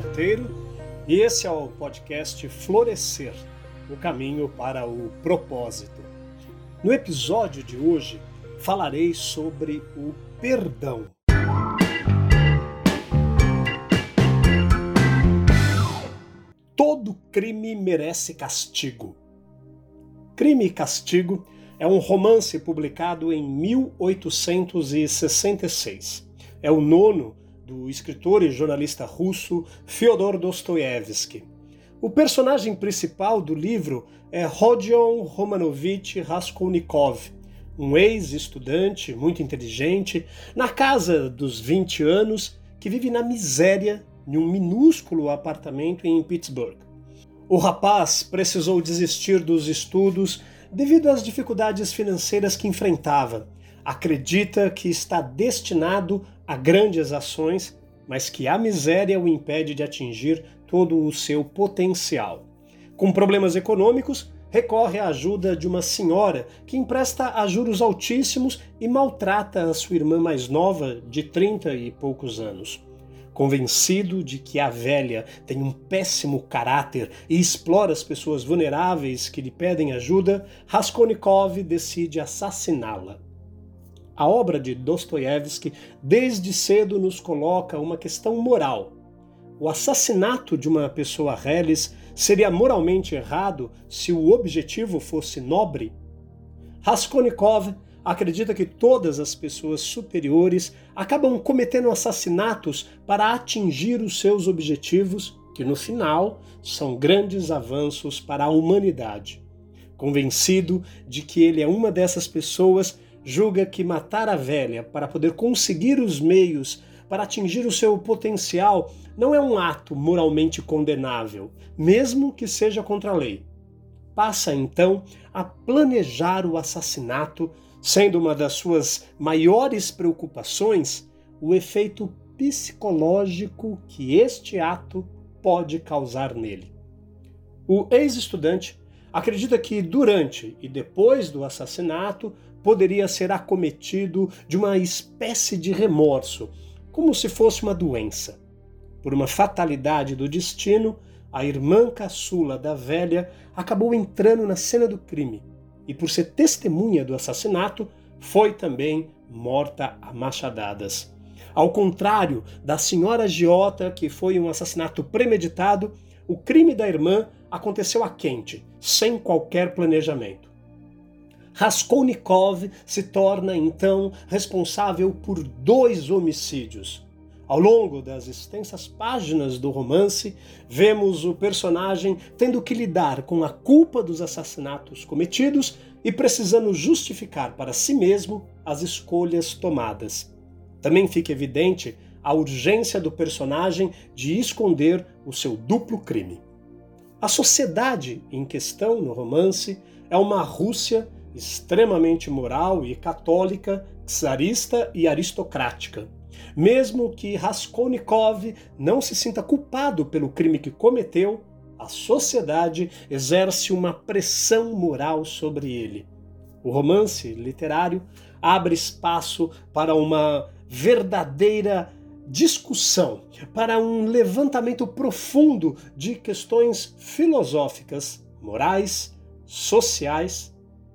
Monteiro e esse é o podcast Florescer o caminho para o propósito. No episódio de hoje falarei sobre o perdão. Todo crime merece castigo. Crime e Castigo é um romance publicado em 1866. É o nono do escritor e jornalista russo Fyodor Dostoiévski. O personagem principal do livro é Rodion Romanovich Raskolnikov, um ex-estudante muito inteligente, na casa dos 20 anos, que vive na miséria em um minúsculo apartamento em Pittsburgh. O rapaz precisou desistir dos estudos devido às dificuldades financeiras que enfrentava. Acredita que está destinado a grandes ações, mas que a miséria o impede de atingir todo o seu potencial. Com problemas econômicos, recorre à ajuda de uma senhora que empresta a juros altíssimos e maltrata a sua irmã mais nova, de 30 e poucos anos. Convencido de que a velha tem um péssimo caráter e explora as pessoas vulneráveis que lhe pedem ajuda, Raskolnikov decide assassiná-la. A obra de Dostoiévski desde cedo nos coloca uma questão moral. O assassinato de uma pessoa reles seria moralmente errado se o objetivo fosse nobre? Raskolnikov acredita que todas as pessoas superiores acabam cometendo assassinatos para atingir os seus objetivos, que no final são grandes avanços para a humanidade. Convencido de que ele é uma dessas pessoas, julga que matar a velha para poder conseguir os meios para atingir o seu potencial não é um ato moralmente condenável, mesmo que seja contra a lei. Passa então a planejar o assassinato, sendo uma das suas maiores preocupações o efeito psicológico que este ato pode causar nele. O ex-estudante acredita que durante e depois do assassinato poderia ser acometido de uma espécie de remorso, como se fosse uma doença. Por uma fatalidade do destino, a irmã caçula da velha acabou entrando na cena do crime e, por ser testemunha do assassinato, foi também morta a machadadas. Ao contrário da senhora Giota, que foi um assassinato premeditado, o crime da irmã aconteceu a quente, sem qualquer planejamento. Raskolnikov se torna então responsável por dois homicídios. Ao longo das extensas páginas do romance, vemos o personagem tendo que lidar com a culpa dos assassinatos cometidos e precisando justificar para si mesmo as escolhas tomadas. Também fica evidente a urgência do personagem de esconder o seu duplo crime. A sociedade em questão no romance é uma Rússia extremamente moral e católica, czarista e aristocrática. Mesmo que Raskolnikov não se sinta culpado pelo crime que cometeu, a sociedade exerce uma pressão moral sobre ele. O romance literário abre espaço para uma verdadeira discussão, para um levantamento profundo de questões filosóficas, morais, sociais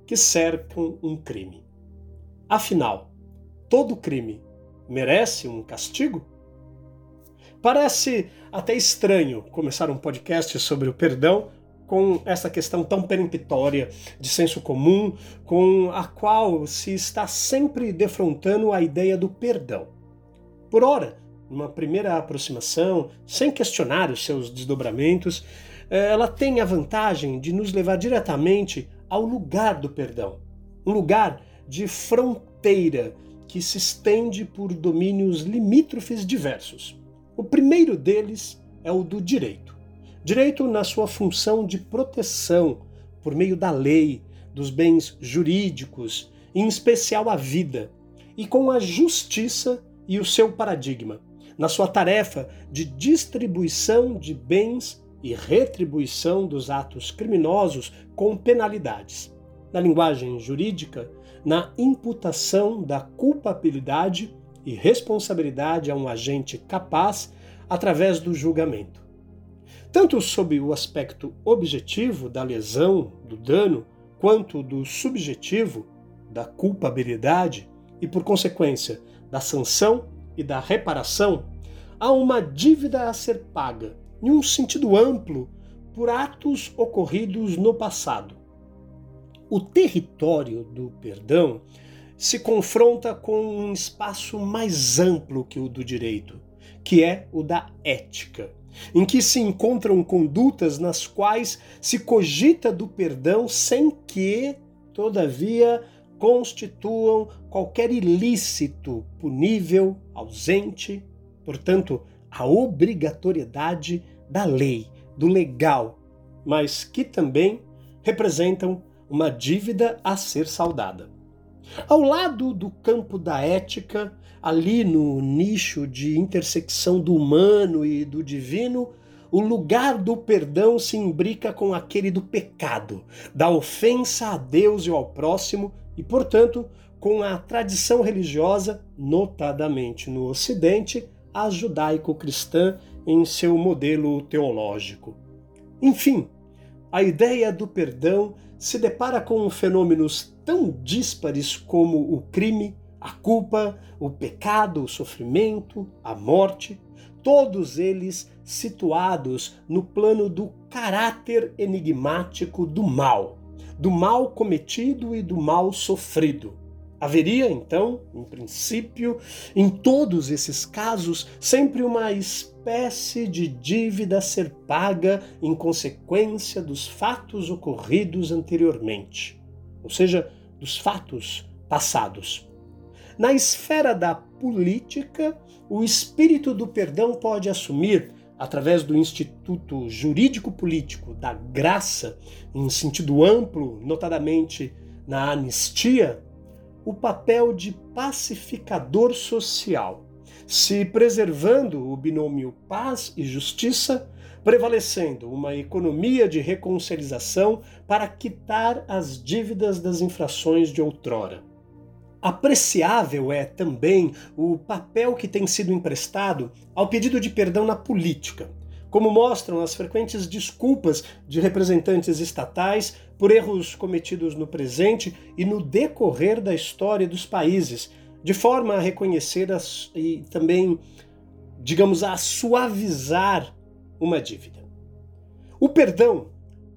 que cercam um crime. Afinal, todo crime merece um castigo? Parece até estranho começar um podcast sobre o perdão com essa questão tão peremptória de senso comum, com a qual se está sempre defrontando a ideia do perdão. Por ora, numa primeira aproximação, sem questionar os seus desdobramentos, eh, ela tem a vantagem de nos levar diretamente ao lugar do perdão, um lugar de fronteira que se estende por domínios limítrofes diversos. O primeiro deles é o do direito. Direito na sua função de proteção por meio da lei, dos bens jurídicos, em especial a vida, e com a justiça e o seu paradigma, na sua tarefa de distribuição de bens e retribuição dos atos criminosos com penalidades. Na linguagem jurídica, na imputação da culpabilidade e responsabilidade a um agente capaz através do julgamento. Tanto sob o aspecto objetivo da lesão, do dano, quanto do subjetivo, da culpabilidade e, por consequência, da sanção e da reparação, há uma dívida a ser paga, em um sentido amplo, por atos ocorridos no passado. O território do perdão se confronta com um espaço mais amplo que o do direito, que é o da ética, em que se encontram condutas nas quais se cogita do perdão sem que, todavia, constituam qualquer ilícito punível, ausente, portanto, a obrigatoriedade da lei, do legal, mas que também representam uma dívida a ser saldada. Ao lado do campo da ética, ali no nicho de intersecção do humano e do divino, o lugar do perdão se imbrica com aquele do pecado, da ofensa a Deus e ao próximo, e, portanto, com a tradição religiosa, notadamente no Ocidente, a judaico-cristã em seu modelo teológico. Enfim, a ideia do perdão se depara com fenômenos tão díspares como o crime, a culpa, o pecado, o sofrimento, a morte, todos eles situados no plano do caráter enigmático do mal, do mal cometido e do mal sofrido. Haveria, então, em princípio, em todos esses casos, sempre uma espécie de dívida a ser paga em consequência dos fatos ocorridos anteriormente, ou seja, dos fatos passados. Na esfera da política, o espírito do perdão pode assumir, através do Instituto Jurídico-Político da Graça, em sentido amplo, notadamente na anistia, o papel de pacificador social, se preservando o binômio paz e justiça, prevalecendo uma economia de reconciliação para quitar as dívidas das infrações de outrora. Apreciável é também o papel que tem sido emprestado ao pedido de perdão na política, como mostram as frequentes desculpas de representantes estatais por erros cometidos no presente e no decorrer da história dos países, de forma a reconhecer as, e também, digamos, a suavizar uma dívida. O perdão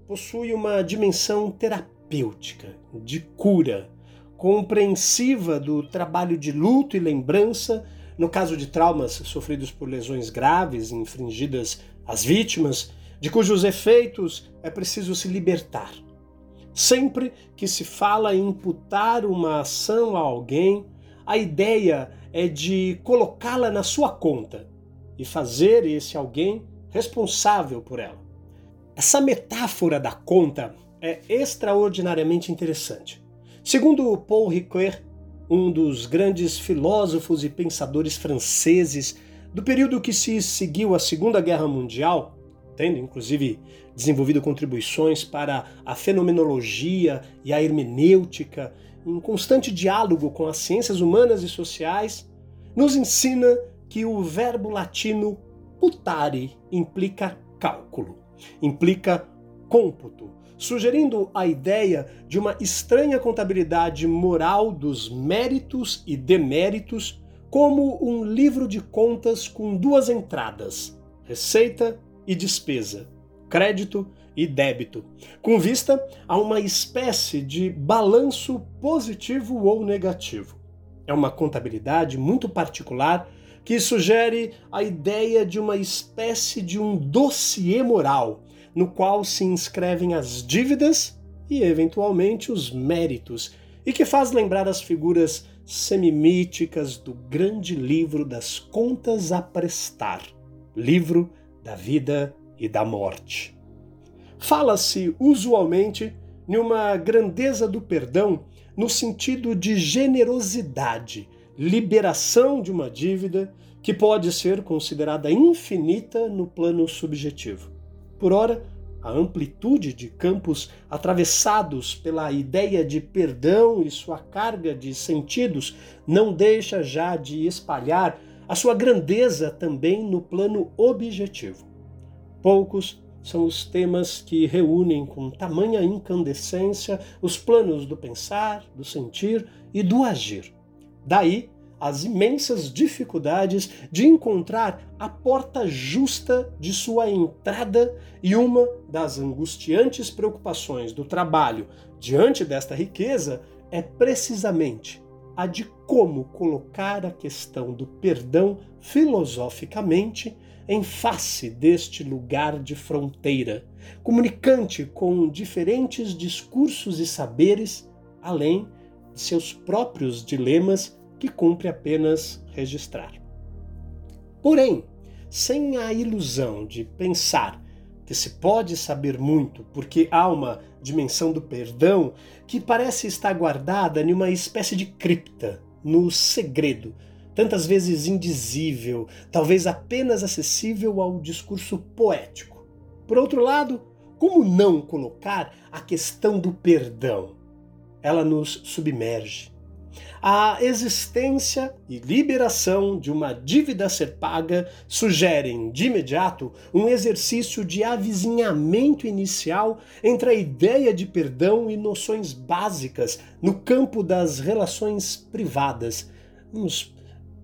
possui uma dimensão terapêutica, de cura, compreensiva do trabalho de luto e lembrança no caso de traumas sofridos por lesões graves infringidas às vítimas, de cujos efeitos é preciso se libertar. Sempre que se fala em imputar uma ação a alguém, a ideia é de colocá-la na sua conta e fazer esse alguém responsável por ela. Essa metáfora da conta é extraordinariamente interessante. Segundo Paul Ricoeur, um dos grandes filósofos e pensadores franceses do período que se seguiu à Segunda Guerra Mundial, tendo inclusive desenvolvido contribuições para a fenomenologia e a hermenêutica, em constante diálogo com as ciências humanas e sociais, nos ensina que o verbo latino putare implica cálculo, implica cômputo, sugerindo a ideia de uma estranha contabilidade moral dos méritos e deméritos, como um livro de contas com duas entradas: receita e despesa, crédito e débito, com vista a uma espécie de balanço positivo ou negativo. É uma contabilidade muito particular que sugere a ideia de uma espécie de um dossiê moral no qual se inscrevem as dívidas e, eventualmente, os méritos, e que faz lembrar as figuras semimíticas do grande livro das contas a prestar, livro da vida e da morte. Fala-se usualmente de uma grandeza do perdão no sentido de generosidade, liberação de uma dívida que pode ser considerada infinita no plano subjetivo. Por ora, a amplitude de campos atravessados pela ideia de perdão e sua carga de sentidos não deixa já de espalhar a sua grandeza também no plano objetivo. Poucos são os temas que reúnem com tamanha incandescência os planos do pensar, do sentir e do agir. Daí as imensas dificuldades de encontrar a porta justa de sua entrada e uma das angustiantes preocupações do trabalho diante desta riqueza é precisamente a de como colocar a questão do perdão filosoficamente em face deste lugar de fronteira, comunicante com diferentes discursos e saberes, além de seus próprios dilemas que cumpre apenas registrar. Porém, sem a ilusão de pensar que se pode saber muito porque há uma dimensão do perdão que parece estar guardada em uma espécie de cripta, no segredo, tantas vezes indizível, talvez apenas acessível ao discurso poético. Por outro lado, como não colocar a questão do perdão? Ela nos submerge, a existência e liberação de uma dívida a ser paga sugerem, de imediato, um exercício de avizinhamento inicial entre a ideia de perdão e noções básicas no campo das relações privadas, vamos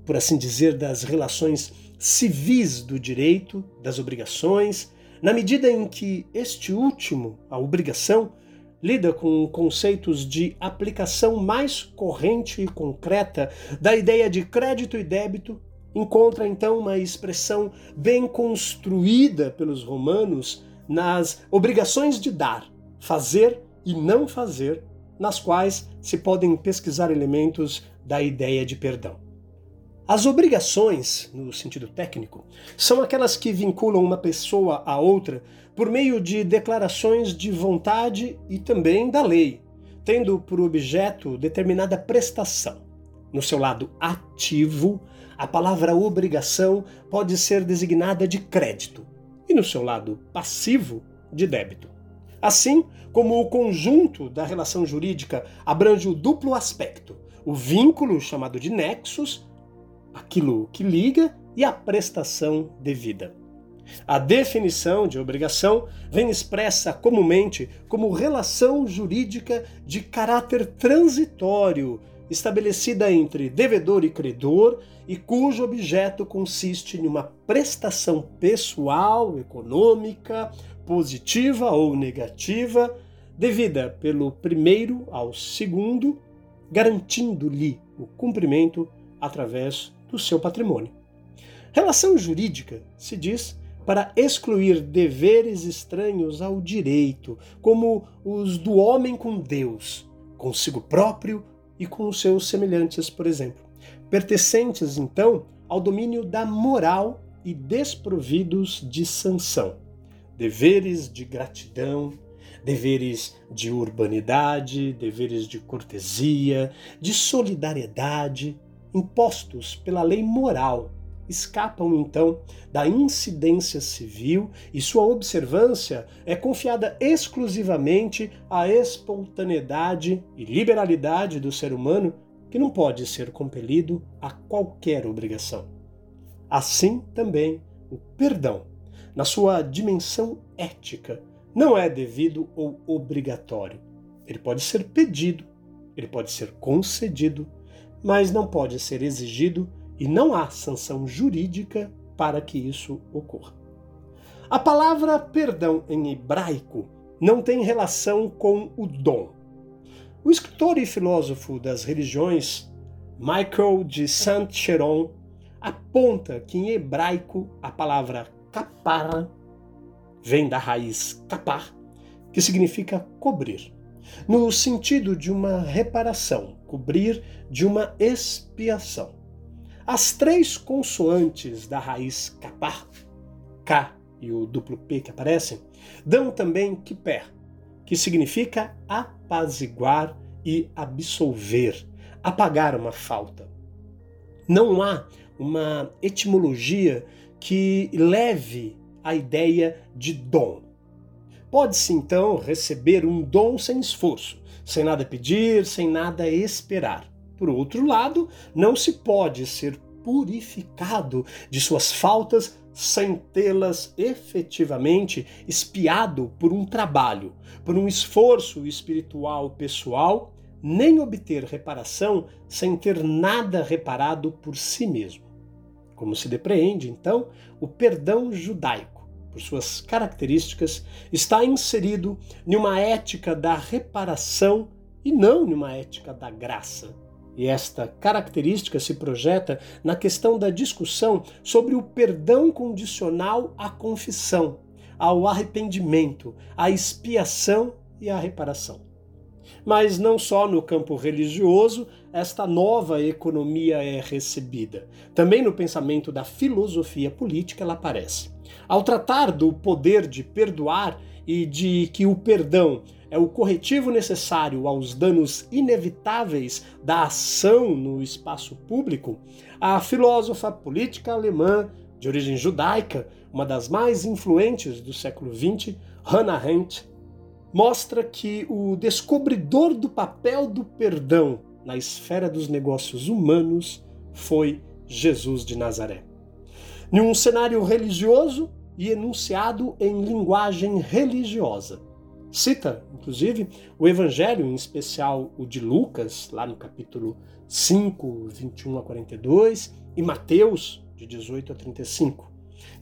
por assim dizer, das relações civis do direito, das obrigações, na medida em que este último, a obrigação, lida com conceitos de aplicação mais corrente e concreta da ideia de crédito e débito, encontra então uma expressão bem construída pelos romanos nas obrigações de dar, fazer e não fazer, nas quais se podem pesquisar elementos da ideia de perdão. As obrigações, no sentido técnico, são aquelas que vinculam uma pessoa a outra por meio de declarações de vontade e também da lei, tendo por objeto determinada prestação. No seu lado ativo, a palavra obrigação pode ser designada de crédito, e no seu lado passivo, de débito. Assim como o conjunto da relação jurídica abrange o duplo aspecto, o vínculo chamado de nexus, aquilo que liga, e a prestação devida. A definição de obrigação vem expressa comumente como relação jurídica de caráter transitório, estabelecida entre devedor e credor e cujo objeto consiste em uma prestação pessoal, econômica, positiva ou negativa, devida pelo primeiro ao segundo, garantindo-lhe o cumprimento através do seu patrimônio. Relação jurídica se diz para excluir deveres estranhos ao direito, como os do homem com Deus, consigo próprio e com os seus semelhantes, por exemplo, pertencentes então ao domínio da moral e desprovidos de sanção. Deveres de gratidão, deveres de urbanidade, deveres de cortesia, de solidariedade, impostos pela lei moral escapam então da incidência civil e sua observância é confiada exclusivamente à espontaneidade e liberalidade do ser humano que não pode ser compelido a qualquer obrigação. Assim também o perdão, na sua dimensão ética, não é devido ou obrigatório. Ele pode ser pedido, ele pode ser concedido, mas não pode ser exigido e não há sanção jurídica para que isso ocorra. A palavra perdão em hebraico não tem relação com o dom. O escritor e filósofo das religiões Michael de Saint-Cheron aponta que em hebraico a palavra kapara vem da raiz kapar, que significa cobrir, no sentido de uma reparação, cobrir de uma expiação. As três consoantes da raiz kapar, K e o duplo P que aparecem, dão também kiper, que significa apaziguar e absolver, apagar uma falta. Não há uma etimologia que leve a ideia de dom. Pode-se então receber um dom sem esforço, sem nada pedir, sem nada esperar. Por outro lado, não se pode ser purificado de suas faltas sem tê-las efetivamente espiado por um trabalho, por um esforço espiritual pessoal, nem obter reparação sem ter nada reparado por si mesmo. Como se depreende, então, o perdão judaico, por suas características, está inserido em uma ética da reparação e não em uma ética da graça. E esta característica se projeta na questão da discussão sobre o perdão condicional à confissão, ao arrependimento, à expiação e à reparação. Mas não só no campo religioso esta nova economia é recebida. Também no pensamento da filosofia política ela aparece. Ao tratar do poder de perdoar e de que o perdão é o corretivo necessário aos danos inevitáveis da ação no espaço público, a filósofa política alemã de origem judaica, uma das mais influentes do século XX, Hannah Arendt, mostra que o descobridor do papel do perdão na esfera dos negócios humanos foi Jesus de Nazaré. Em um cenário religioso e enunciado em linguagem religiosa cita, inclusive, o Evangelho, em especial o de Lucas, lá no capítulo 5, 21 a 42, e Mateus, de 18 a 35.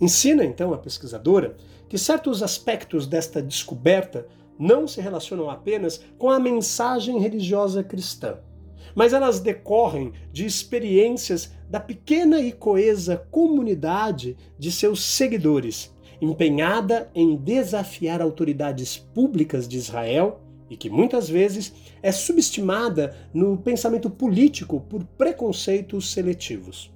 Ensina, então, a pesquisadora que certos aspectos desta descoberta não se relacionam apenas com a mensagem religiosa cristã, mas elas decorrem de experiências da pequena e coesa comunidade de seus seguidores empenhada em desafiar autoridades públicas de Israel e que muitas vezes é subestimada no pensamento político por preconceitos seletivos.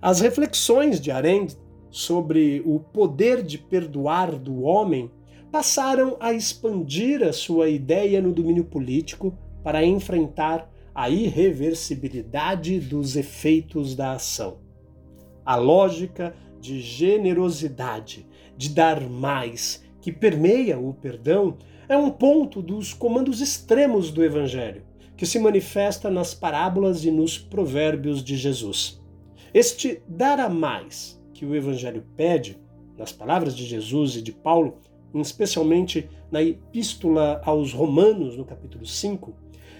As reflexões de Arendt sobre o poder de perdoar do homem passaram a expandir a sua ideia no domínio político para enfrentar a irreversibilidade dos efeitos da ação. A lógica de generosidade de dar mais, que permeia o perdão, é um ponto dos comandos extremos do Evangelho, que se manifesta nas parábolas e nos provérbios de Jesus. Este dar a mais que o Evangelho pede, nas palavras de Jesus e de Paulo, especialmente na Epístola aos Romanos, no capítulo 5,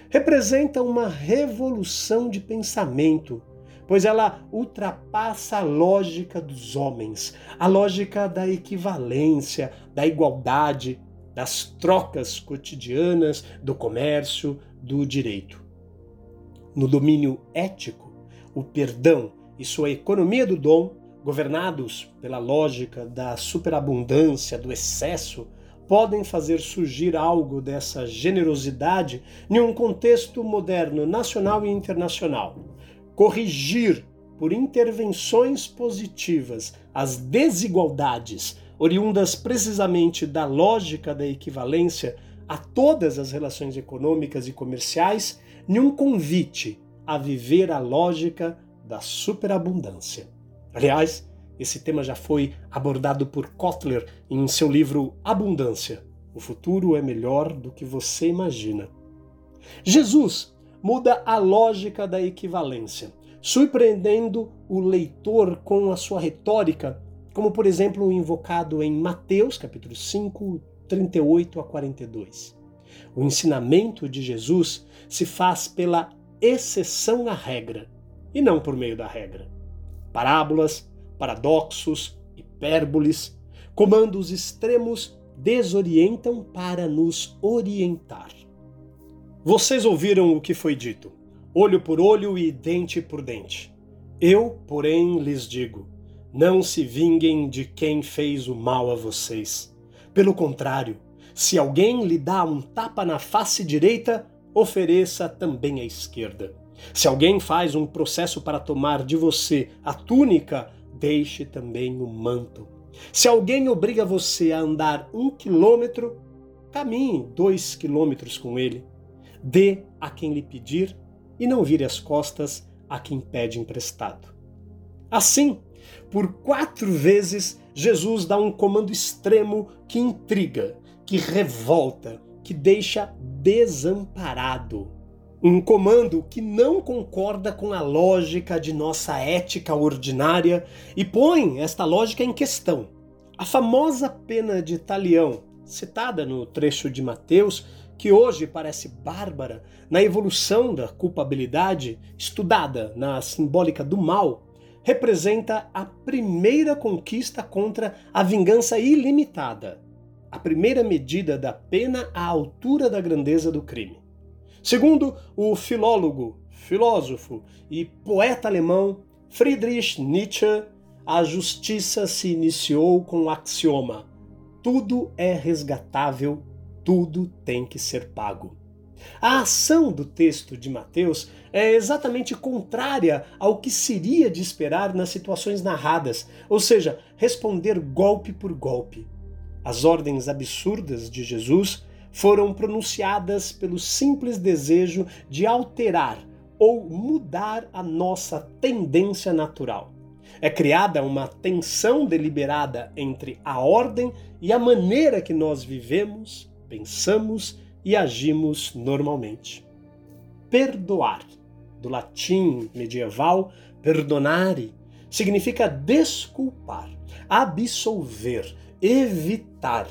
representa uma revolução de pensamento pois ela ultrapassa a lógica dos homens, a lógica da equivalência, da igualdade, das trocas cotidianas, do comércio, do direito. No domínio ético, o perdão e sua economia do dom, governados pela lógica da superabundância, do excesso, podem fazer surgir algo dessa generosidade em um contexto moderno, nacional e internacional corrigir por intervenções positivas as desigualdades oriundas precisamente da lógica da equivalência a todas as relações econômicas e comerciais, em um convite a viver a lógica da superabundância. Aliás, esse tema já foi abordado por Kotler em seu livro Abundância. O futuro é melhor do que você imagina. Jesus muda a lógica da equivalência, surpreendendo o leitor com a sua retórica, como por exemplo o invocado em Mateus, capítulo 5, 38 a 42. O ensinamento de Jesus se faz pela exceção à regra e não por meio da regra. Parábolas, paradoxos, hipérboles, comandos extremos desorientam para nos orientar. Vocês ouviram o que foi dito, olho por olho e dente por dente. Eu, porém, lhes digo: não se vinguem de quem fez o mal a vocês. Pelo contrário, se alguém lhe dá um tapa na face direita, ofereça também a esquerda. Se alguém faz um processo para tomar de você a túnica, deixe também o manto. Se alguém obriga você a andar um quilômetro, caminhe dois quilômetros com ele dê a quem lhe pedir e não vire as costas a quem pede emprestado. Assim, por quatro vezes, Jesus dá um comando extremo que intriga, que revolta, que deixa desamparado. Um comando que não concorda com a lógica de nossa ética ordinária e põe esta lógica em questão. A famosa pena de talião, citada no trecho de Mateus, que hoje parece bárbara, na evolução da culpabilidade, estudada na simbólica do mal, representa a primeira conquista contra a vingança ilimitada, a primeira medida da pena à altura da grandeza do crime. Segundo o filólogo, filósofo e poeta alemão Friedrich Nietzsche, a justiça se iniciou com o axioma: tudo é resgatável, tudo tem que ser pago. A ação do texto de Mateus é exatamente contrária ao que seria de esperar nas situações narradas, ou seja, responder golpe por golpe. As ordens absurdas de Jesus foram pronunciadas pelo simples desejo de alterar ou mudar a nossa tendência natural. É criada uma tensão deliberada entre a ordem e a maneira que nós vivemos, pensamos e agimos normalmente. Perdoar, do latim medieval perdonare, significa desculpar, absolver, evitar.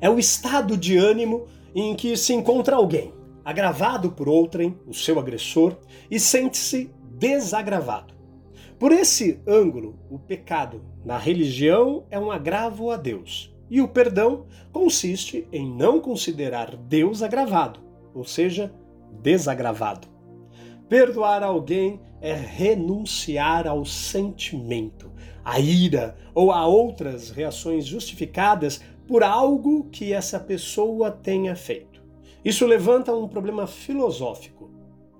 É o estado de ânimo em que se encontra alguém, agravado por outrem, o seu agressor, e sente-se desagravado. Por esse ângulo, o pecado na religião é um agravo a Deus e o perdão consiste em não considerar Deus agravado, ou seja, desagravado. Perdoar alguém é renunciar ao sentimento, à ira ou a outras reações justificadas por algo que essa pessoa tenha feito. Isso levanta um problema filosófico.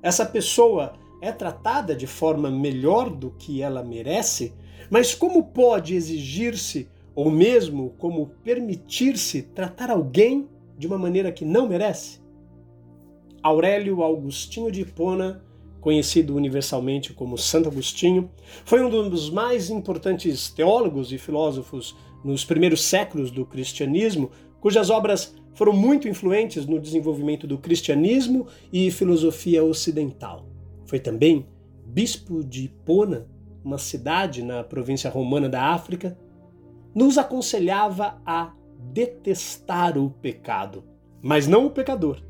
Essa pessoa é tratada de forma melhor do que ela merece, mas como pode exigir-se ou mesmo como permitir-se tratar alguém de uma maneira que não merece? Aurélio Augustinho de Hipona, conhecido universalmente como Santo Agostinho, foi um dos mais importantes teólogos e filósofos nos primeiros séculos do cristianismo, cujas obras foram muito influentes no desenvolvimento do cristianismo e filosofia ocidental. Foi também bispo de Hipona, uma cidade na província romana da África, nos aconselhava a detestar o pecado, mas não o pecador,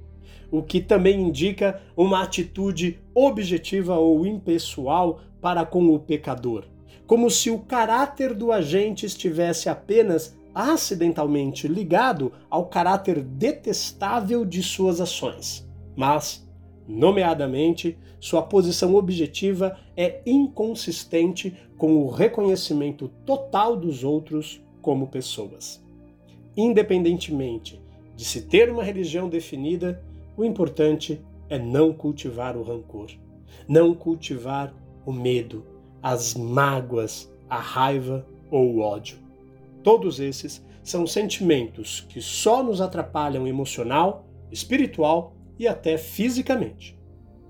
o que também indica uma atitude objetiva ou impessoal para com o pecador, como se o caráter do agente estivesse apenas acidentalmente ligado ao caráter detestável de suas ações, mas Nomeadamente, sua posição objetiva é inconsistente com o reconhecimento total dos outros como pessoas. Independentemente de se ter uma religião definida, o importante é não cultivar o rancor, não cultivar o medo, as mágoas, a raiva ou o ódio. Todos esses são sentimentos que só nos atrapalham emocional, espiritual e até fisicamente.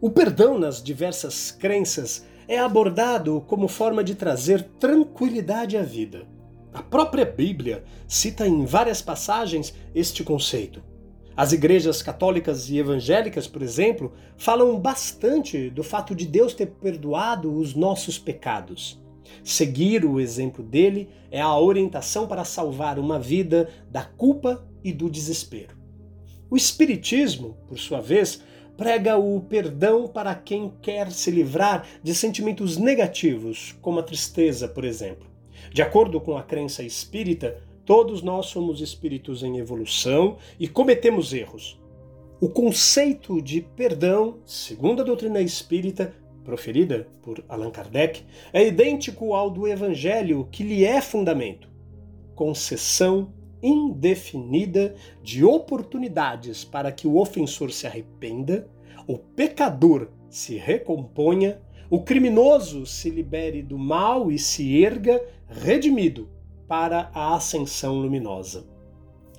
O perdão nas diversas crenças é abordado como forma de trazer tranquilidade à vida. A própria Bíblia cita em várias passagens este conceito. As igrejas católicas e evangélicas, por exemplo, falam bastante do fato de Deus ter perdoado os nossos pecados. Seguir o exemplo dele é a orientação para salvar uma vida da culpa e do desespero. O Espiritismo, por sua vez, prega o perdão para quem quer se livrar de sentimentos negativos, como a tristeza, por exemplo. De acordo com a crença espírita, todos nós somos espíritos em evolução e cometemos erros. O conceito de perdão, segundo a doutrina espírita, proferida por Allan Kardec, é idêntico ao do Evangelho, que lhe é fundamento. Concessão indefinida de oportunidades para que o ofensor se arrependa, o pecador se recomponha, o criminoso se libere do mal e se erga redimido para a ascensão luminosa.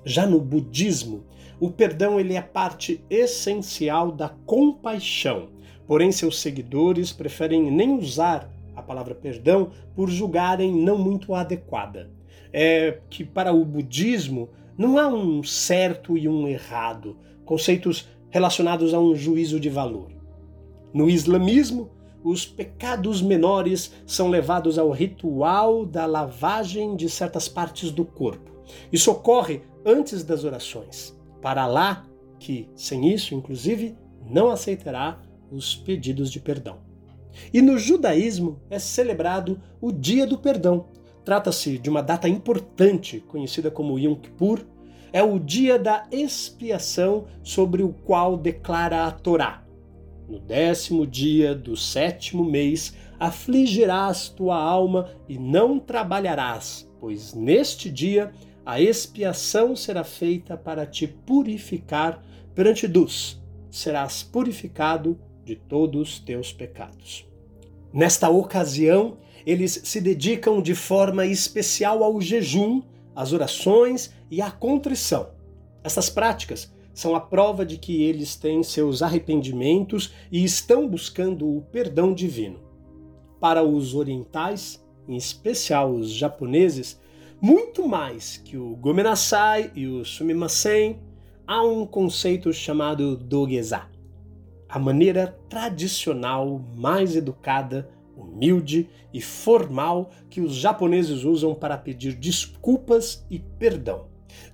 Já no budismo, o perdão ele é parte essencial da compaixão. Porém, seus seguidores preferem nem usar a palavra perdão por julgarem não muito adequada é que para o budismo não há um certo e um errado, conceitos relacionados a um juízo de valor. No islamismo, os pecados menores são levados ao ritual da lavagem de certas partes do corpo. Isso ocorre antes das orações. Para lá, que sem isso, inclusive, não aceitará os pedidos de perdão. E no judaísmo é celebrado o Dia do Perdão. Trata-se de uma data importante, conhecida como Yom Kippur. É o dia da expiação sobre o qual declara a Torá. No décimo dia do sétimo mês afligirás tua alma e não trabalharás, pois neste dia a expiação será feita para te purificar perante Deus. Serás purificado de todos os teus pecados. Nesta ocasião, eles se dedicam de forma especial ao jejum, às orações e à contrição. Essas práticas são a prova de que eles têm seus arrependimentos e estão buscando o perdão divino. Para os orientais, em especial os japoneses, muito mais que o Gomenasai e o Sumimasen, há um conceito chamado Dogeza, a maneira tradicional, mais educada, humilde e formal que os japoneses usam para pedir desculpas e perdão.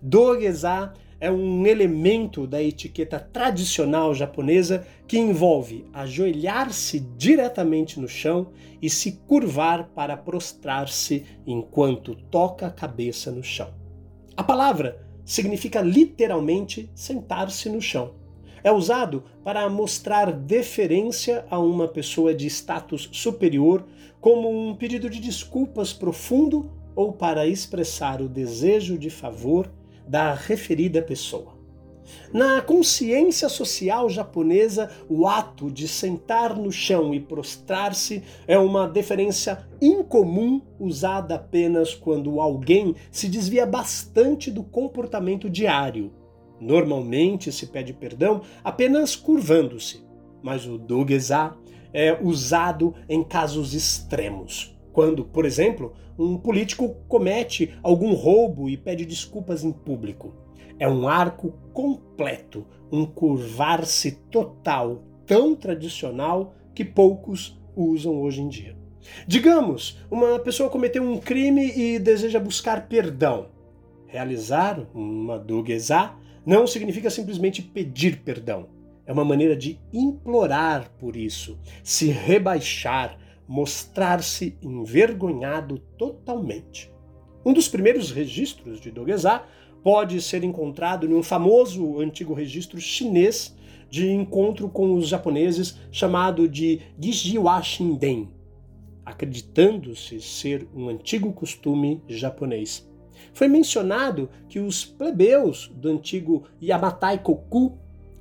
Dogeza é um elemento da etiqueta tradicional japonesa que envolve ajoelhar-se diretamente no chão e se curvar para prostrar-se enquanto toca a cabeça no chão. A palavra significa literalmente sentar-se no chão. É usado para mostrar deferência a uma pessoa de status superior, como um pedido de desculpas profundo ou para expressar o desejo de favor da referida pessoa. Na consciência social japonesa, o ato de sentar no chão e prostrar-se é uma deferência incomum usada apenas quando alguém se desvia bastante do comportamento diário. Normalmente se pede perdão apenas curvando-se, mas o dogeza é usado em casos extremos. Quando, por exemplo, um político comete algum roubo e pede desculpas em público. É um arco completo, um curvar-se total, tão tradicional que poucos usam hoje em dia. Digamos, uma pessoa cometeu um crime e deseja buscar perdão. Realizar uma doguezá não significa simplesmente pedir perdão. É uma maneira de implorar por isso, se rebaixar, mostrar-se envergonhado totalmente. Um dos primeiros registros de Dogezá pode ser encontrado em um famoso antigo registro chinês de encontro com os japoneses chamado de Gijiwa Shinden, acreditando-se ser um antigo costume japonês. Foi mencionado que os plebeus do antigo Yamatai Koku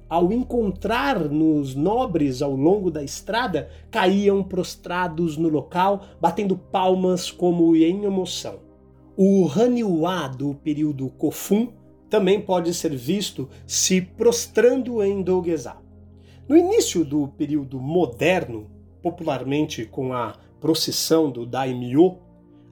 ao encontrar nos nobres ao longo da estrada, caíam prostrados no local, batendo palmas como em emoção. O Haniwa do período Kofun também pode ser visto se prostrando em Dogezá. No início do período moderno, popularmente com a procissão do Daimyo,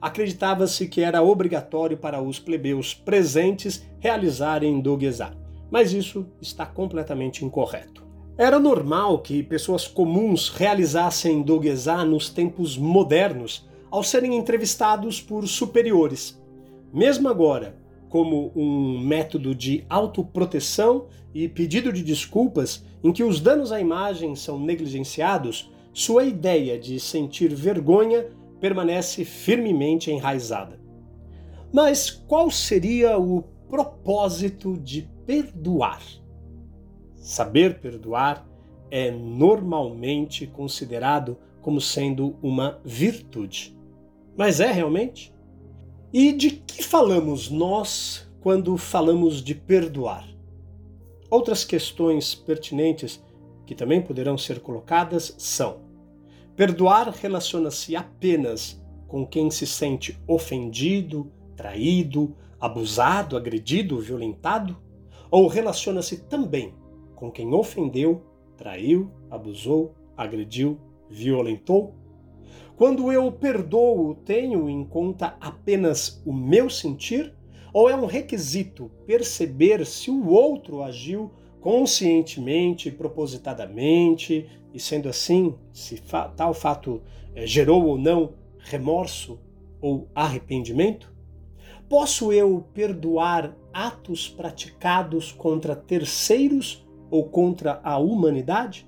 acreditava-se que era obrigatório para os plebeus presentes realizarem Dogezá mas isso está completamente incorreto. Era normal que pessoas comuns realizassem doguezá nos tempos modernos ao serem entrevistados por superiores. Mesmo agora, como um método de autoproteção e pedido de desculpas em que os danos à imagem são negligenciados, sua ideia de sentir vergonha permanece firmemente enraizada. Mas qual seria o propósito de perdoar. Saber perdoar é normalmente considerado como sendo uma virtude. Mas é realmente? E de que falamos nós quando falamos de perdoar? Outras questões pertinentes que também poderão ser colocadas são: perdoar relaciona-se apenas com quem se sente ofendido, traído, abusado, agredido, violentado? ou relaciona-se também com quem ofendeu, traiu, abusou, agrediu, violentou? Quando eu perdoo, tenho em conta apenas o meu sentir Ou é um requisito perceber se o outro agiu conscientemente, propositadamente, e sendo assim, se fa tal fato é, gerou ou não remorso ou arrependimento? Posso eu perdoar atos praticados contra terceiros ou contra a humanidade?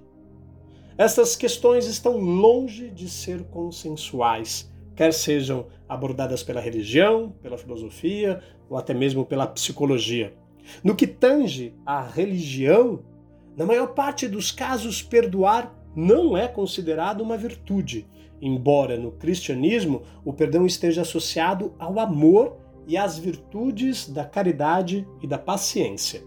Estas questões estão longe de ser consensuais, quer sejam abordadas pela religião, pela filosofia ou até mesmo pela psicologia. No que tange à religião, na maior parte dos casos, perdoar não é considerado uma virtude, embora no cristianismo o perdão esteja associado ao amor e às virtudes da caridade e da paciência.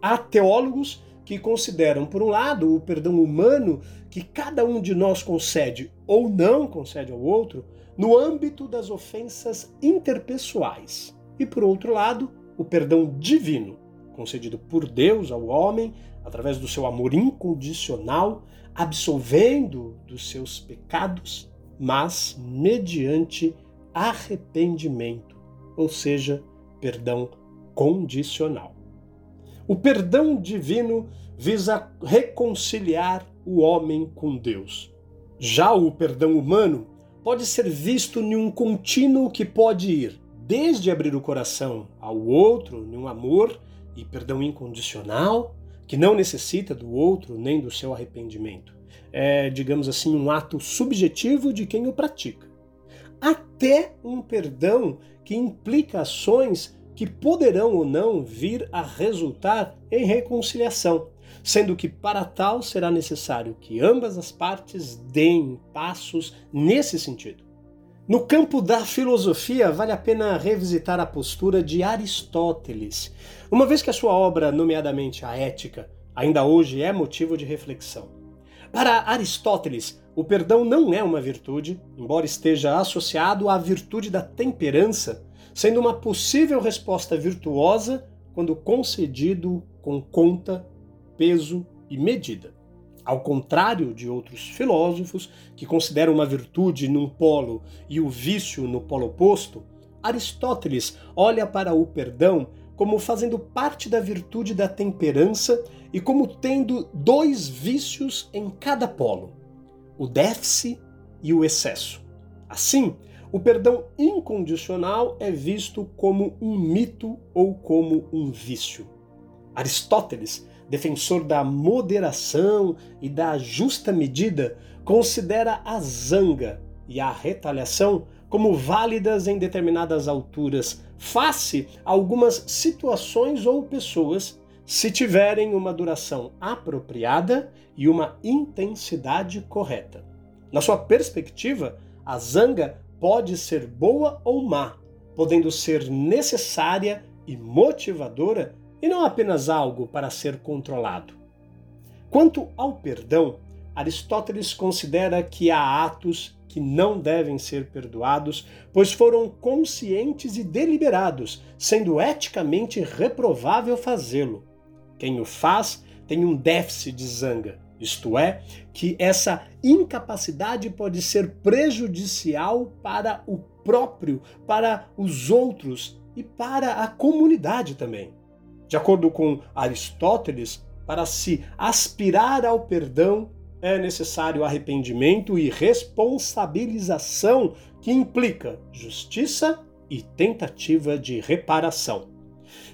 Há teólogos que consideram, por um lado, o perdão humano que cada um de nós concede ou não concede ao outro no âmbito das ofensas interpessoais, e por outro lado, o perdão divino, concedido por Deus ao homem através do seu amor incondicional, absolvendo dos seus pecados, mas mediante arrependimento, ou seja, perdão condicional. O perdão divino visa reconciliar o homem com Deus. Já o perdão humano pode ser visto em um contínuo que pode ir desde abrir o coração ao outro, em um amor e perdão incondicional, que não necessita do outro nem do seu arrependimento. É, digamos assim, um ato subjetivo de quem o pratica. Até um perdão que implica ações que poderão ou não vir a resultar em reconciliação, sendo que para tal será necessário que ambas as partes deem passos nesse sentido. No campo da filosofia, vale a pena revisitar a postura de Aristóteles, uma vez que a sua obra, nomeadamente a Ética, ainda hoje é motivo de reflexão. Para Aristóteles, o perdão não é uma virtude, embora esteja associado à virtude da temperança, sendo uma possível resposta virtuosa quando concedido com conta, peso e medida. Ao contrário de outros filósofos que consideram uma virtude num polo e o vício no polo oposto, Aristóteles olha para o perdão como fazendo parte da virtude da temperança e como tendo dois vícios em cada polo: o déficit e o excesso. Assim, o perdão incondicional é visto como um mito ou como um vício. Aristóteles defensor da moderação e da justa medida, considera a zanga e a retaliação como válidas em determinadas alturas, face a algumas situações ou pessoas, se tiverem uma duração apropriada e uma intensidade correta. Na sua perspectiva, a zanga pode ser boa ou má, podendo ser necessária e motivadora e não apenas algo para ser controlado. Quanto ao perdão, Aristóteles considera que há atos que não devem ser perdoados, pois foram conscientes e deliberados, sendo eticamente reprovável fazê-lo. Quem o faz tem um déficit de zanga, isto é, que essa incapacidade pode ser prejudicial para o próprio, para os outros e para a comunidade também. De acordo com Aristóteles, para se aspirar ao perdão é necessário arrependimento e responsabilização, que implica justiça e tentativa de reparação.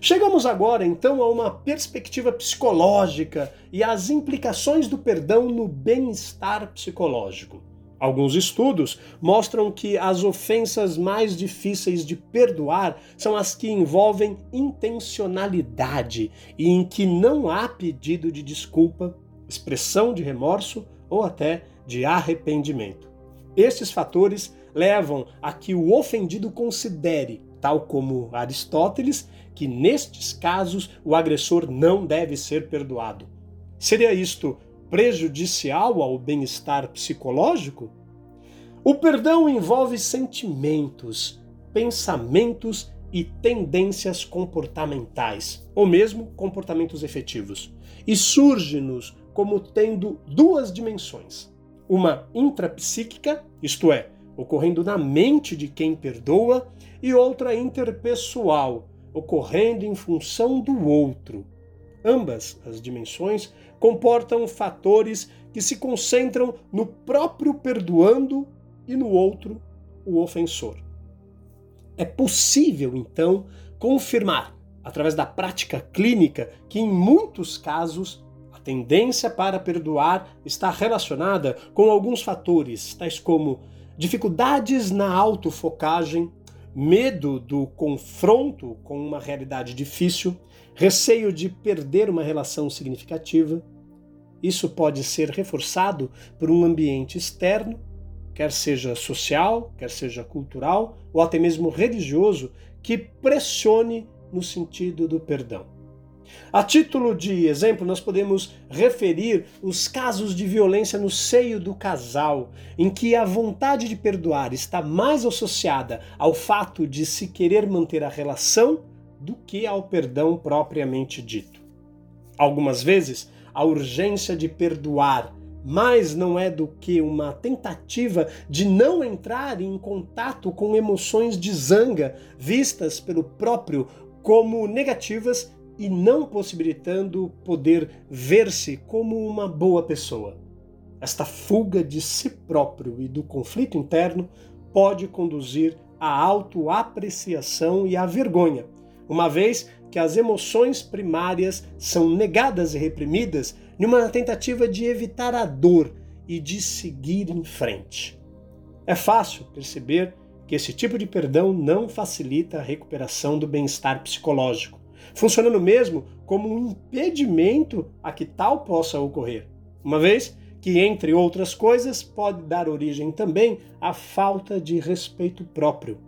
Chegamos agora então a uma perspectiva psicológica e às implicações do perdão no bem-estar psicológico. Alguns estudos mostram que as ofensas mais difíceis de perdoar são as que envolvem intencionalidade e em que não há pedido de desculpa, expressão de remorso ou até de arrependimento. Estes fatores levam a que o ofendido considere, tal como Aristóteles, que nestes casos o agressor não deve ser perdoado. Seria isto prejudicial ao bem-estar psicológico? O perdão envolve sentimentos, pensamentos e tendências comportamentais, ou mesmo comportamentos efetivos, e surge-nos como tendo duas dimensões: uma intrapsíquica, isto é, ocorrendo na mente de quem perdoa, e outra interpessoal, ocorrendo em função do outro. Ambas as dimensões comportam fatores que se concentram no próprio perdoando e no outro, o ofensor. É possível, então, confirmar, através da prática clínica, que em muitos casos a tendência para perdoar está relacionada com alguns fatores, tais como dificuldades na autofocagem, medo do confronto com uma realidade difícil, receio de perder uma relação significativa. Isso pode ser reforçado por um ambiente externo, quer seja social, quer seja cultural ou até mesmo religioso, que pressione no sentido do perdão. A título de exemplo, nós podemos referir os casos de violência no seio do casal, em que a vontade de perdoar está mais associada ao fato de se querer manter a relação do que ao perdão propriamente dito. Algumas vezes, a urgência de perdoar mais não é do que uma tentativa de não entrar em contato com emoções de zanga vistas pelo próprio como negativas e não possibilitando poder ver-se como uma boa pessoa. Esta fuga de si próprio e do conflito interno pode conduzir à autoapreciação e à vergonha, uma vez que as emoções primárias são negadas e reprimidas numa tentativa de evitar a dor e de seguir em frente. É fácil perceber que esse tipo de perdão não facilita a recuperação do bem-estar psicológico, funcionando mesmo como um impedimento a que tal possa ocorrer, uma vez que, entre outras coisas, pode dar origem também à falta de respeito próprio.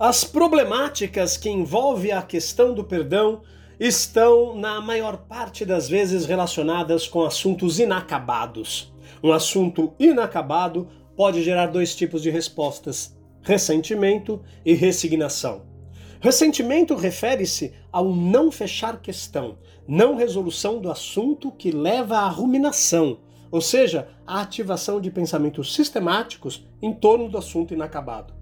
As problemáticas que envolvem a questão do perdão estão, na maior parte das vezes, relacionadas com assuntos inacabados. Um assunto inacabado pode gerar dois tipos de respostas: ressentimento e resignação. Ressentimento refere-se ao não fechar questão, não resolução do assunto que leva à ruminação, ou seja, à ativação de pensamentos sistemáticos em torno do assunto inacabado.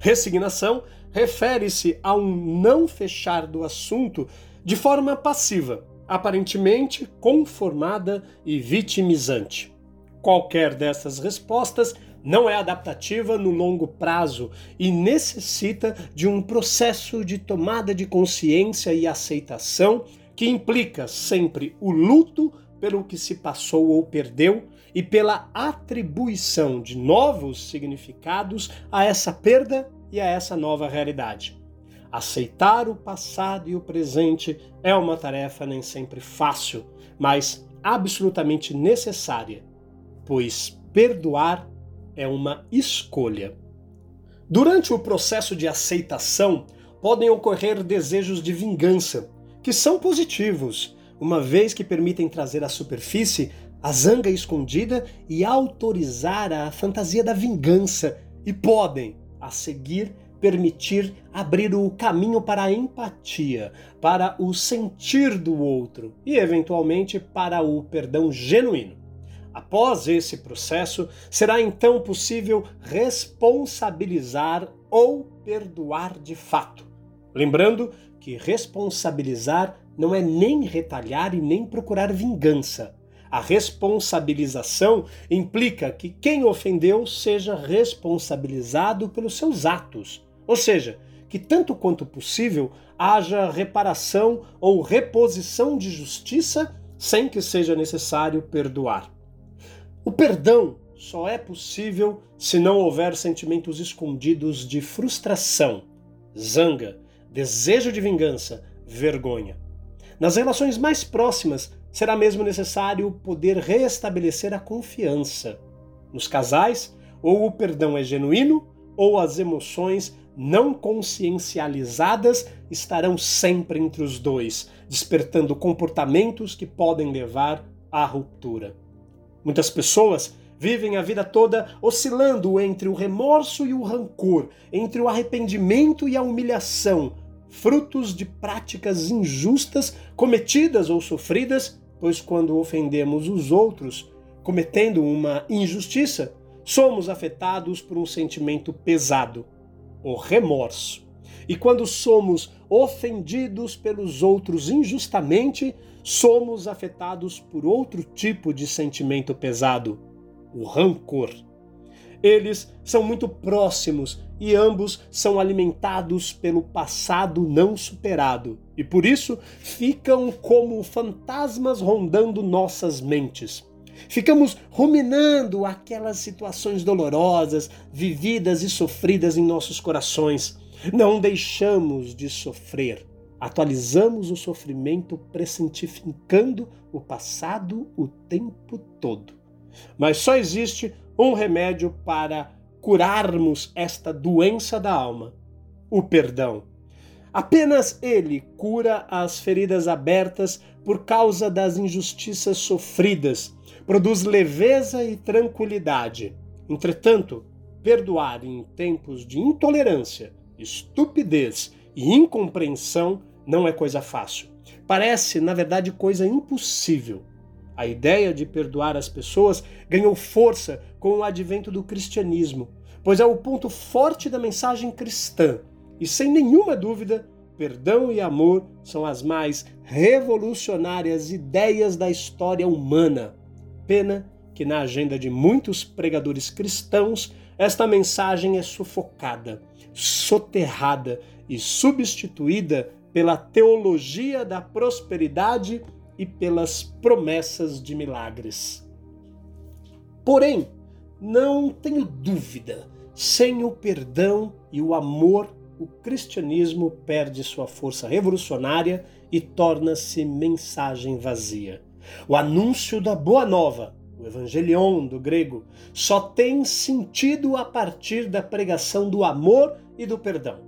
Resignação refere-se a um não fechar do assunto de forma passiva, aparentemente conformada e vitimizante. Qualquer dessas respostas não é adaptativa no longo prazo e necessita de um processo de tomada de consciência e aceitação que implica sempre o luto pelo que se passou ou perdeu e pela atribuição de novos significados a essa perda e a essa nova realidade. Aceitar o passado e o presente é uma tarefa nem sempre fácil, mas absolutamente necessária, pois perdoar é uma escolha. Durante o processo de aceitação, podem ocorrer desejos de vingança, que são positivos, uma vez que permitem trazer à superfície a zanga escondida e autorizar a fantasia da vingança, e podem, a seguir, permitir abrir o caminho para a empatia, para o sentir do outro e, eventualmente, para o perdão genuíno. Após esse processo, será então possível responsabilizar ou perdoar de fato. Lembrando que responsabilizar não é nem retalhar e nem procurar vingança. A responsabilização implica que quem ofendeu seja responsabilizado pelos seus atos, ou seja, que tanto quanto possível haja reparação ou reposição de justiça sem que seja necessário perdoar. O perdão só é possível se não houver sentimentos escondidos de frustração, zanga, desejo de vingança, vergonha. Nas relações mais próximas, será mesmo necessário poder reestabelecer a confiança. Nos casais, ou o perdão é genuíno, ou as emoções não consciencializadas estarão sempre entre os dois, despertando comportamentos que podem levar à ruptura. Muitas pessoas vivem a vida toda oscilando entre o remorso e o rancor, entre o arrependimento e a humilhação, frutos de práticas injustas cometidas ou sofridas, pois quando ofendemos os outros, cometendo uma injustiça, somos afetados por um sentimento pesado. o remorso. E quando somos ofendidos pelos outros injustamente, somos afetados por outro tipo de sentimento pesado, o rancor. Eles são muito próximos e ambos são alimentados pelo passado não superado e por isso ficam como fantasmas rondando nossas mentes. Ficamos ruminando aquelas situações dolorosas, vividas e sofridas em nossos corações. Não deixamos de sofrer. Atualizamos o sofrimento, pressentificando o passado o tempo todo. Mas só existe um remédio para curarmos esta doença da alma: o perdão. Apenas ele cura as feridas abertas por causa das injustiças sofridas, produz leveza e tranquilidade. Entretanto, perdoar em tempos de intolerância, estupidez e incompreensão não é coisa fácil. Parece, na verdade, coisa impossível. A ideia de perdoar as pessoas ganhou força com o advento do cristianismo, pois é o ponto forte da mensagem cristã. E sem nenhuma dúvida, perdão e amor são as mais revolucionárias ideias da história humana. Pena que na agenda de muitos pregadores cristãos esta mensagem é sufocada, soterrada e substituída pela teologia da prosperidade e pelas promessas de milagres. Porém, não tenho dúvida, sem o perdão e o amor, o cristianismo perde sua força revolucionária e torna-se mensagem vazia. O anúncio da Boa Nova, o Evangelion do grego, só tem sentido a partir da pregação do amor e do perdão.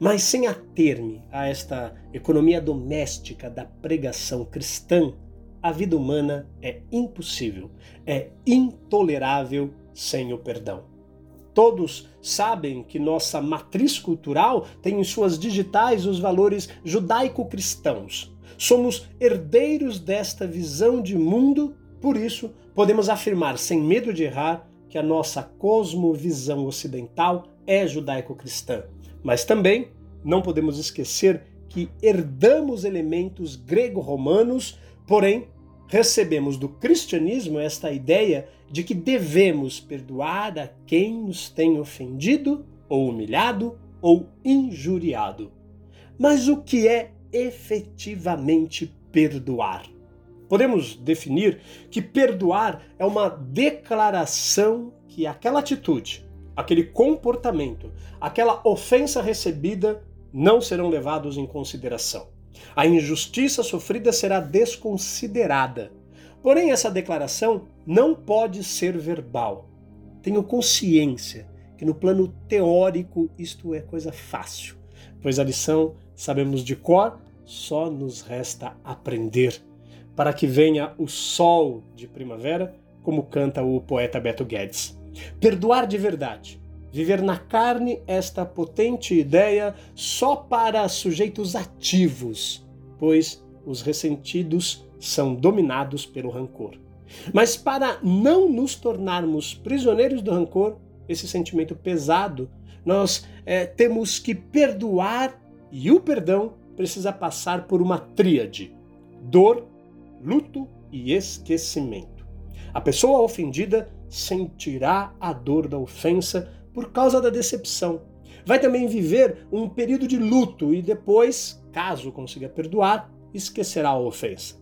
Mas sem ater-me a esta economia doméstica da pregação cristã, a vida humana é impossível, é intolerável sem o perdão. Todos sabem que nossa matriz cultural tem em suas digitais os valores judaico-cristãos. Somos herdeiros desta visão de mundo, por isso podemos afirmar sem medo de errar que a nossa cosmovisão ocidental é judaico-cristã. Mas também não podemos esquecer que herdamos elementos grego-romanos, porém recebemos do cristianismo esta ideia de que devemos perdoar a quem nos tem ofendido, ou humilhado, ou injuriado. Mas o que é efetivamente perdoar? Podemos definir que perdoar é uma declaração que aquela atitude, aquele comportamento, aquela ofensa recebida não serão levados em consideração. A injustiça sofrida será desconsiderada. Porém, essa declaração não pode ser verbal. Tenho consciência que no plano teórico isto é coisa fácil, pois a lição sabemos de cor, só nos resta aprender. Para que venha o sol de primavera, como canta o poeta Beto Guedes. Perdoar de verdade Viver na carne esta potente ideia só para sujeitos ativos, pois os ressentidos são dominados pelo rancor. Mas para não nos tornarmos prisioneiros do rancor, esse sentimento pesado, nós é, temos que perdoar e o perdão precisa passar por uma tríade: dor, luto e esquecimento. A pessoa ofendida sentirá a dor da ofensa por causa da decepção. Vai também viver um período de luto e depois, caso consiga perdoar, esquecerá a ofensa.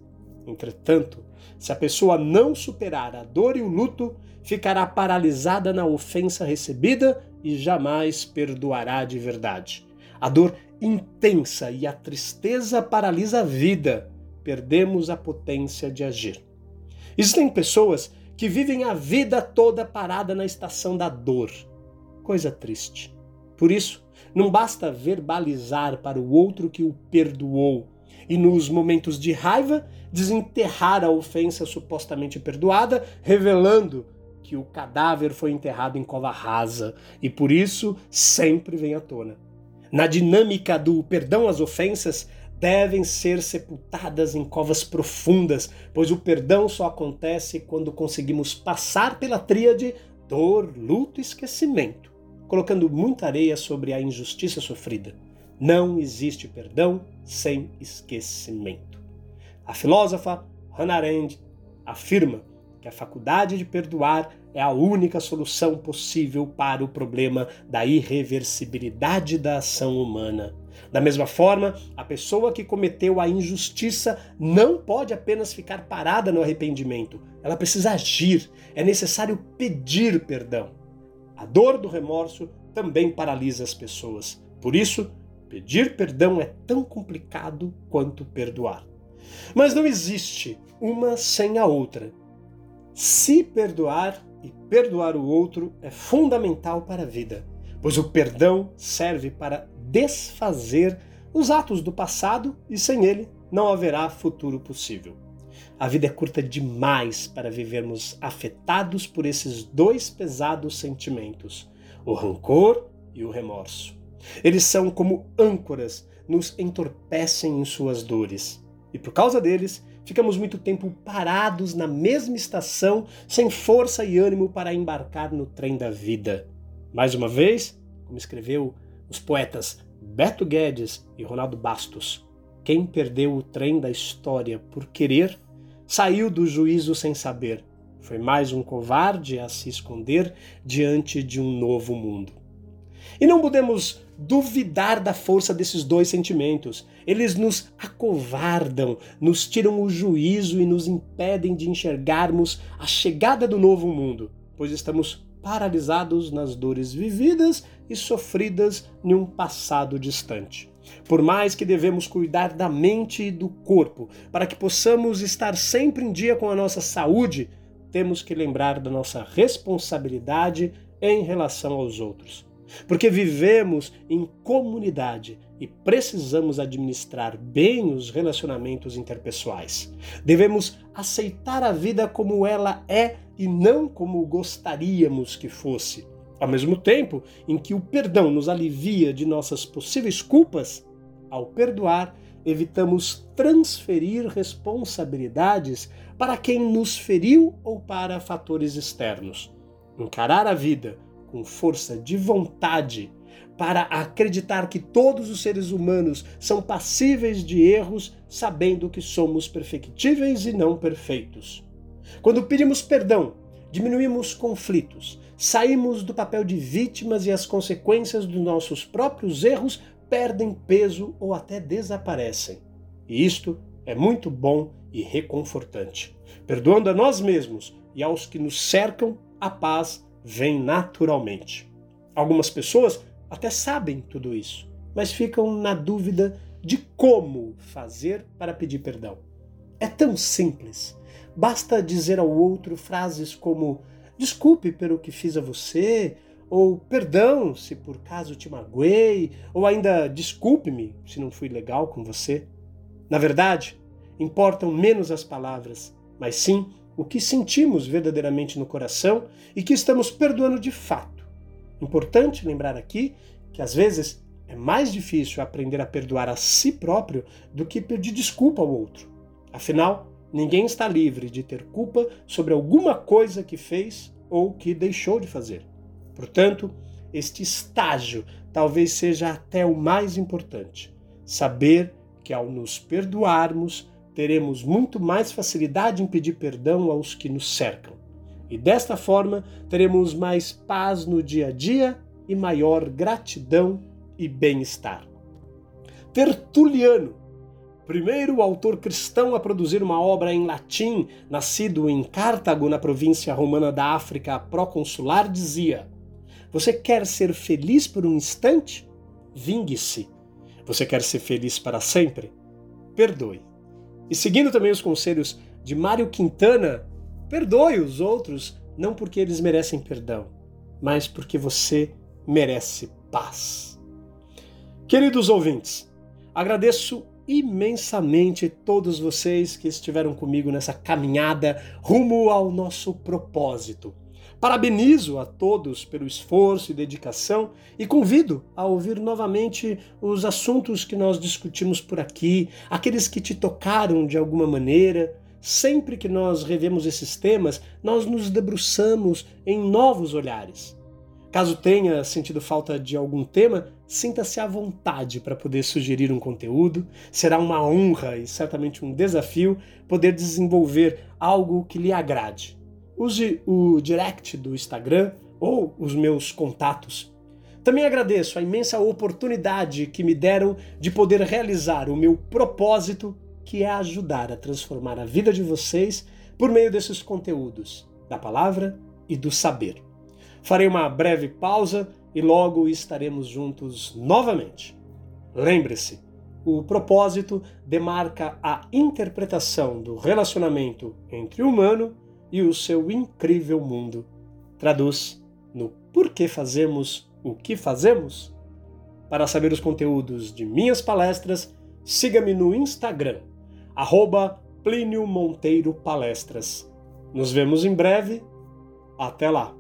Entretanto, se a pessoa não superar a dor e o luto, ficará paralisada na ofensa recebida e jamais perdoará de verdade. A dor intensa e a tristeza paralisa a vida. Perdemos a potência de agir. Existem pessoas que vivem a vida toda parada na estação da dor coisa triste. Por isso, não basta verbalizar para o outro que o perdoou e, nos momentos de raiva, desenterrar a ofensa supostamente perdoada, revelando que o cadáver foi enterrado em cova rasa e por isso sempre vem à tona. Na dinâmica do perdão às ofensas, devem ser sepultadas em covas profundas, pois o perdão só acontece quando conseguimos passar pela tríade dor, luto e esquecimento. colocando muita areia sobre a injustiça sofrida. Não existe perdão sem esquecimento. A filósofa Hannah Arendt afirma que a faculdade de perdoar é a única solução possível para o problema da irreversibilidade da ação humana. Da mesma forma, a pessoa que cometeu a injustiça não pode apenas ficar parada no arrependimento, ela precisa agir, é necessário pedir perdão. A dor do remorso também paralisa as pessoas. Por isso, pedir perdão é tão complicado quanto perdoar. Mas não existe uma sem a outra. Se perdoar e perdoar o outro é fundamental para a vida, pois o perdão serve para desfazer os atos do passado e sem ele não haverá futuro possível. A vida é curta demais para vivermos afetados por esses dois pesados sentimentos, o rancor e o remorso. Eles são como âncoras, nos entorpecem em suas dores. E por causa deles, ficamos muito tempo parados na mesma estação, sem força e ânimo para embarcar no trem da vida. Mais uma vez, como escreveu os poetas Beto Guedes e Ronaldo Bastos. Quem perdeu o trem da história por querer, saiu do juízo sem saber. Foi mais um covarde a se esconder diante de um novo mundo. E não podemos duvidar da força desses dois sentimentos. Eles nos acovardam, nos tiram o juízo e nos impedem de enxergarmos a chegada do novo mundo, pois estamos paralisados nas dores vividas e sofridas em um passado distante. Por mais que devemos cuidar da mente e do corpo para que possamos estar sempre em dia com a nossa saúde, temos que lembrar da nossa responsabilidade em relação aos outros. Porque vivemos em comunidade e precisamos administrar bem os relacionamentos interpessoais. Devemos aceitar a vida como ela é e não como gostaríamos que fosse. Ao mesmo tempo em que o perdão nos alivia de nossas possíveis culpas, ao perdoar, evitamos transferir responsabilidades para quem nos feriu ou para fatores externos. Encarar a vida com força de vontade para acreditar que todos os seres humanos são passíveis de erros, sabendo que somos perfectíveis e não perfeitos. Quando pedimos perdão, diminuímos conflitos, saímos do papel de vítimas e as consequências dos nossos próprios erros perdem peso ou até desaparecem. E isto é muito bom e reconfortante. Perdoando a nós mesmos e aos que nos cercam, a paz vem naturalmente. Algumas pessoas até sabem tudo isso, mas ficam na dúvida de como fazer para pedir perdão. É tão simples. Basta dizer ao outro frases como desculpe pelo que fiz a você, ou perdão se por caso te magoei, ou ainda desculpe-me se não fui legal com você. Na verdade, importam menos as palavras, mas sim o que sentimos verdadeiramente no coração e que estamos perdoando de fato. Importante lembrar aqui que às vezes é mais difícil aprender a perdoar a si próprio do que pedir desculpa ao outro. Afinal, Ninguém está livre de ter culpa sobre alguma coisa que fez ou que deixou de fazer. Portanto, este estágio talvez seja até o mais importante. Saber que ao nos perdoarmos, teremos muito mais facilidade em pedir perdão aos que nos cercam. E desta forma, teremos mais paz no dia a dia e maior gratidão e bem-estar. Tertuliano primeiro autor cristão a produzir uma obra em latim, nascido em Cartago, na província romana da África proconsular, dizia: Você quer ser feliz por um instante? Vingue-se. Você quer ser feliz para sempre? Perdoe. E seguindo também os conselhos de Mário Quintana, perdoe os outros não porque eles merecem perdão, mas porque você merece paz. Queridos ouvintes, agradeço imensamente todos vocês que estiveram comigo nessa caminhada rumo ao nosso propósito. Parabenizo a todos pelo esforço e dedicação e convido a ouvir novamente os assuntos que nós discutimos por aqui, aqueles que te tocaram de alguma maneira. Sempre que nós revemos esses temas, nós nos debruçamos em novos olhares. Caso tenha sentido falta de algum tema, sinta-se à vontade para poder sugerir um conteúdo. Será uma honra e certamente um desafio poder desenvolver algo que lhe agrade. Use o direct do Instagram ou os meus contatos. Também agradeço a imensa oportunidade que me deram de poder realizar o meu propósito, que é ajudar a transformar a vida de vocês por meio desses conteúdos, da palavra e do saber. Farei uma breve pausa e logo estaremos juntos novamente. Lembre-se, o propósito demarca a interpretação do relacionamento entre o humano e o seu incrível mundo. Traduz no porquê fazemos o que fazemos? Para saber os conteúdos de minhas palestras, siga-me no Instagram, arroba Plínio Monteiro Palestras. Nos vemos em breve. Até lá!